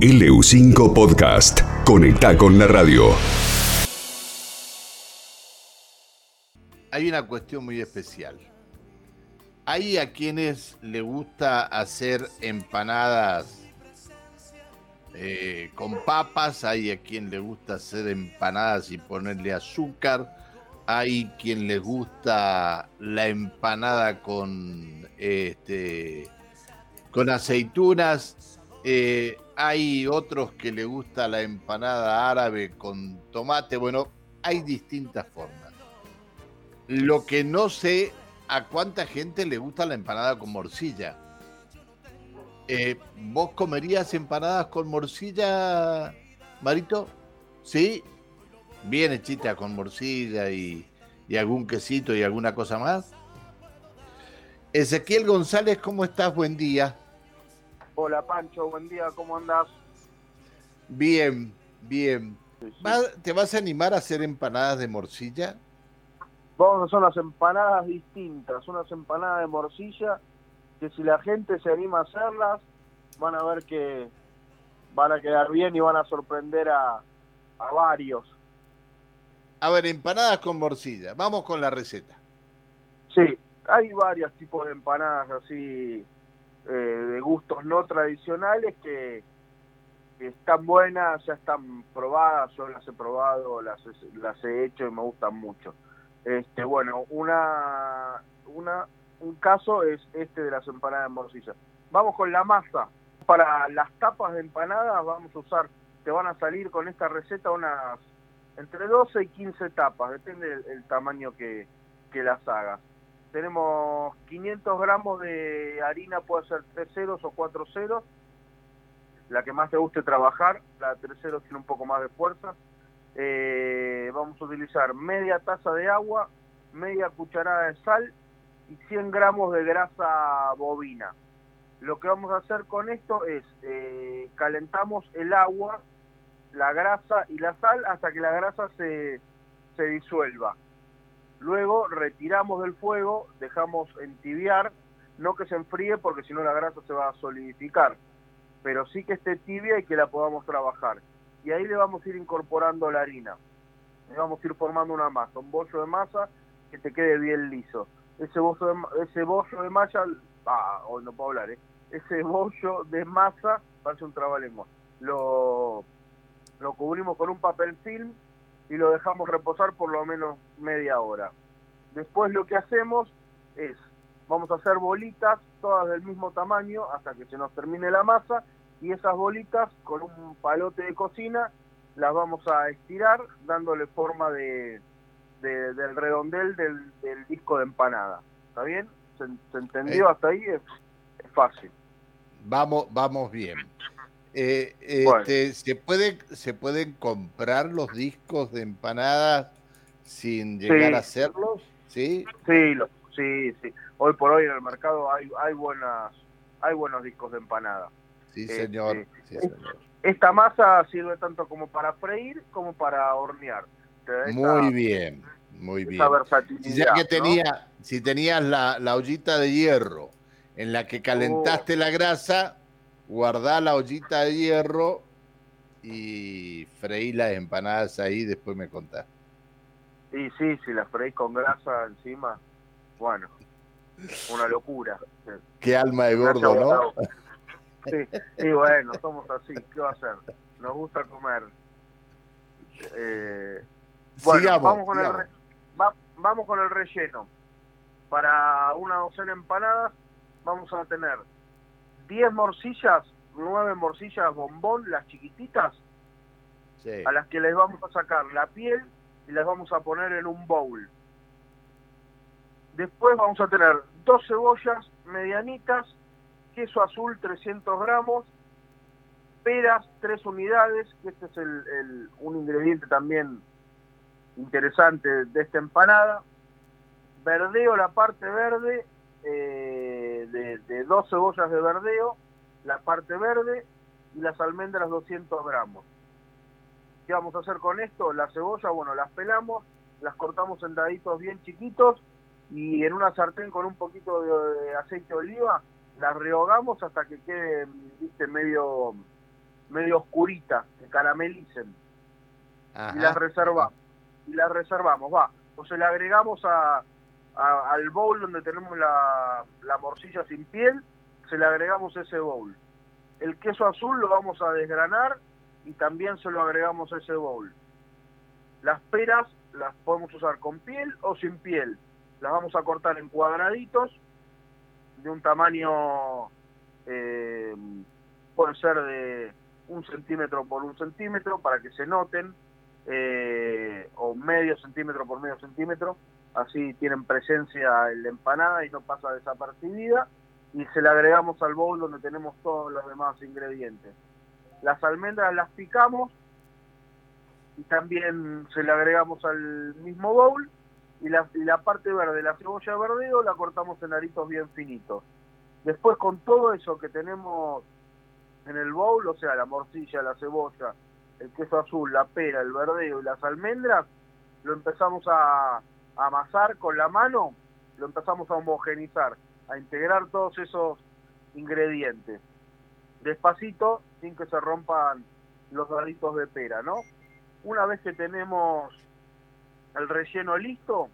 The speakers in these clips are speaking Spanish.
LU5 Podcast. Conecta con la radio. Hay una cuestión muy especial. Hay a quienes le gusta hacer empanadas eh, con papas, hay a quien le gusta hacer empanadas y ponerle azúcar, hay quien le gusta la empanada con este con aceitunas, eh, hay otros que le gusta la empanada árabe con tomate, bueno, hay distintas formas. Lo que no sé a cuánta gente le gusta la empanada con morcilla. Eh, ¿Vos comerías empanadas con morcilla, Marito? ¿Sí? Bien hechita con morcilla y, y algún quesito y alguna cosa más. Ezequiel González, ¿cómo estás? Buen día. Hola Pancho, buen día, ¿cómo andás? Bien, bien. ¿Te vas a animar a hacer empanadas de morcilla? Vamos, son las empanadas distintas, unas empanadas de morcilla que si la gente se anima a hacerlas, van a ver que van a quedar bien y van a sorprender a, a varios. A ver, empanadas con morcilla, vamos con la receta. Sí, hay varios tipos de empanadas así eh, de gustos no tradicionales que, están buenas, ya están probadas, yo las he probado, las, las he hecho y me gustan mucho. Este, bueno, una, una, un caso es este de las empanadas de morcilla. Vamos con la masa. Para las tapas de empanadas vamos a usar, te van a salir con esta receta unas entre 12 y 15 tapas, depende del, tamaño que, que las hagas tenemos 500 gramos de harina, puede ser 3 ceros o 4 ceros, la que más te guste trabajar, la de 3 ceros tiene un poco más de fuerza. Eh, vamos a utilizar media taza de agua, media cucharada de sal y 100 gramos de grasa bovina. Lo que vamos a hacer con esto es eh, calentamos el agua, la grasa y la sal hasta que la grasa se, se disuelva. Luego retiramos del fuego, dejamos entibiar, no que se enfríe porque si no la grasa se va a solidificar, pero sí que esté tibia y que la podamos trabajar. Y ahí le vamos a ir incorporando la harina. Le vamos a ir formando una masa, un bollo de masa que te quede bien liso. Ese bollo de, ese bollo de masa, ah, hoy no puedo hablar, ¿eh? ese bollo de masa, parece un trabalengua, lo, lo cubrimos con un papel film y lo dejamos reposar por lo menos media hora. Después lo que hacemos es, vamos a hacer bolitas, todas del mismo tamaño, hasta que se nos termine la masa, y esas bolitas con un palote de cocina las vamos a estirar dándole forma de, del redondel del, disco de empanada. ¿Está bien? ¿Se, entendió eh. hasta ahí? Es, es, fácil. Vamos, vamos bien. Eh, este, ¿se, puede, ¿Se pueden comprar los discos de empanadas sin llegar a hacerlos? Sí, sí, sí, sí. Hoy por hoy en el mercado hay, hay, buenas, hay buenos discos de empanada. Sí, este, señor. Esta masa sirve tanto como para freír como para hornear. muy bien, muy bien. Si ya que tenía, si tenías la, la ollita de hierro en la que calentaste la grasa, guardá la ollita de hierro y freí las empanadas ahí, después me contás. Sí, sí, si las freís con grasa encima, bueno, una locura. Qué alma de gordo, ¿no? Sí, sí, bueno, somos así, ¿qué va a hacer? Nos gusta comer. Eh, bueno, vamos, con el vamos con el relleno. Para una docena de empanadas vamos a tener 10 morcillas, 9 morcillas bombón, las chiquititas, a las que les vamos a sacar la piel y las vamos a poner en un bowl. Después vamos a tener dos cebollas medianitas, queso azul 300 gramos, peras 3 unidades, que este es el, un ingrediente también interesante de esta empanada, verdeo la parte verde eh, de, de, dos cebollas de verdeo, la parte verde y las almendras 200 gramos. ¿Qué vamos a hacer con esto? La cebolla, bueno, las pelamos, las cortamos en daditos bien chiquitos y en una sartén con un poquito de, aceite de oliva las rehogamos hasta que quede, viste, medio medio oscuritas, que caramelicen. Y las reservamos. Y las reservamos, va. O se le agregamos a, al bowl donde tenemos la, la morcilla sin piel, se le agregamos ese bowl. El queso azul lo vamos a desgranar y también se lo agregamos a ese bowl. Las peras las podemos usar con piel o sin piel. Las vamos a cortar en cuadraditos de un tamaño, eh, puede ser de un centímetro por un centímetro para que se noten, eh, o medio centímetro por medio centímetro, así tienen presencia en la empanada y no pasa desapercibida, y se le agregamos al bowl donde tenemos todos los demás ingredientes. Las almendras las picamos y también se le agregamos al mismo bowl y la, la parte verde, la cebolla verdeo, la cortamos en aritos bien finitos. Después con todo eso que tenemos en el bowl, o sea, la morcilla, la cebolla, el queso azul, la pera, el verdeo y las almendras, lo empezamos a, amasar con la mano, lo empezamos a homogenizar, a integrar todos esos ingredientes. Despacito, sin que se rompan los daditos de pera, ¿no? Una vez que tenemos el relleno listo,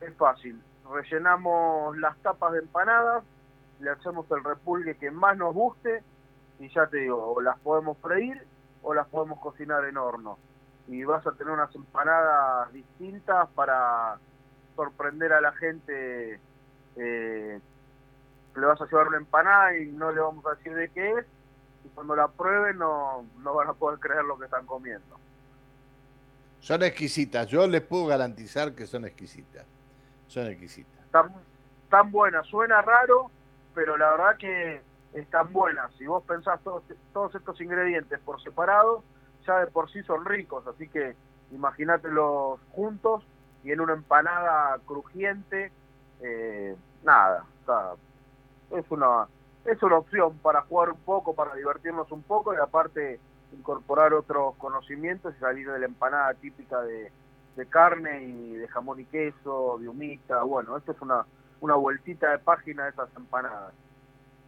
es fácil. Rellenamos las tapas de empanadas, le hacemos el repulgue que más nos guste y ya te digo, o las podemos freír o las podemos cocinar en horno. Y vas a tener unas empanadas distintas para sorprender a la gente. Eh, le vas a llevar una empanada y no le vamos a decir de qué es. Y cuando la prueben no, no van a poder creer lo que están comiendo. Son exquisitas, yo les puedo garantizar que son exquisitas. Son exquisitas. Están, tan buenas, suena raro, pero la verdad que están buenas. Si vos pensás todos, todos estos ingredientes por separado, ya de por sí son ricos, así que imagínatelos juntos y en una empanada crujiente, eh, nada, es una es una opción para jugar un poco, para divertirnos un poco y aparte incorporar otros conocimientos y salir de la empanada típica de, carne y de jamón y queso, de humita. Bueno, esto es una, una vueltita de página de esas empanadas.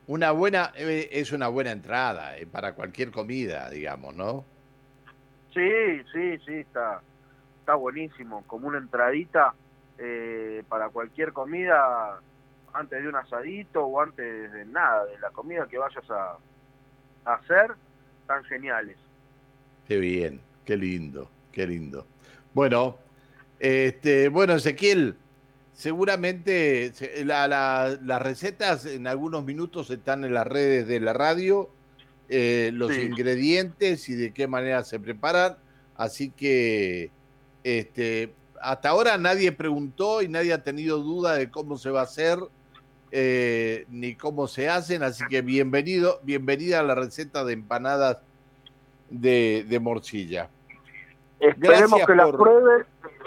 Una buena, eh, es una buena entrada eh, para cualquier comida, digamos, ¿no? Sí, sí, sí, está, está buenísimo. Como una entradita eh, para cualquier comida, antes de un asadito o antes de nada, de la comida que vayas a, a hacer, tan geniales. Qué bien, qué lindo, qué lindo. Bueno, este, bueno, Ezequiel, seguramente las recetas en algunos minutos están en las redes de la radio, eh, los ingredientes y de qué manera se preparan. Así que este, hasta ahora nadie preguntó y nadie ha tenido duda de cómo se va a hacer eh, ni cómo se hacen, así que bienvenido, bienvenida a la receta de empanadas de, morcilla. Esperemos que la pruebe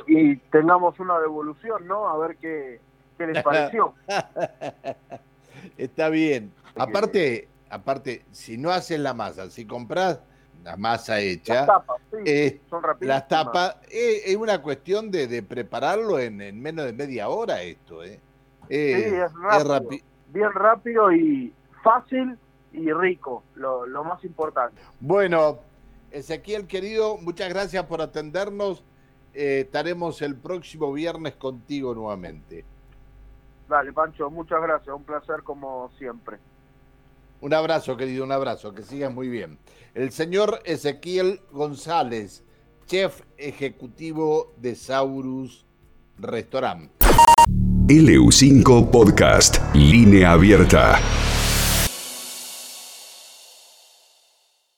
y tengamos una devolución, ¿no? A ver qué, qué les pareció. Está bien. Aparte, aparte, si no haces la masa, si compras la masa hecha, las tapas, son las tapas eh, es una cuestión de, prepararlo en, en, menos de media hora esto, ¿eh? Eh, es rápido, bien rápido y fácil y rico, lo, más importante. Bueno, Ezequiel querido, muchas gracias por atendernos. Eh, estaremos el próximo viernes contigo nuevamente. Dale, Pancho, muchas gracias, un placer como siempre. Un abrazo, querido, un abrazo, que sigas muy bien. El señor Ezequiel González, chef ejecutivo de Saurus Restaurant. LU5 Podcast, línea abierta.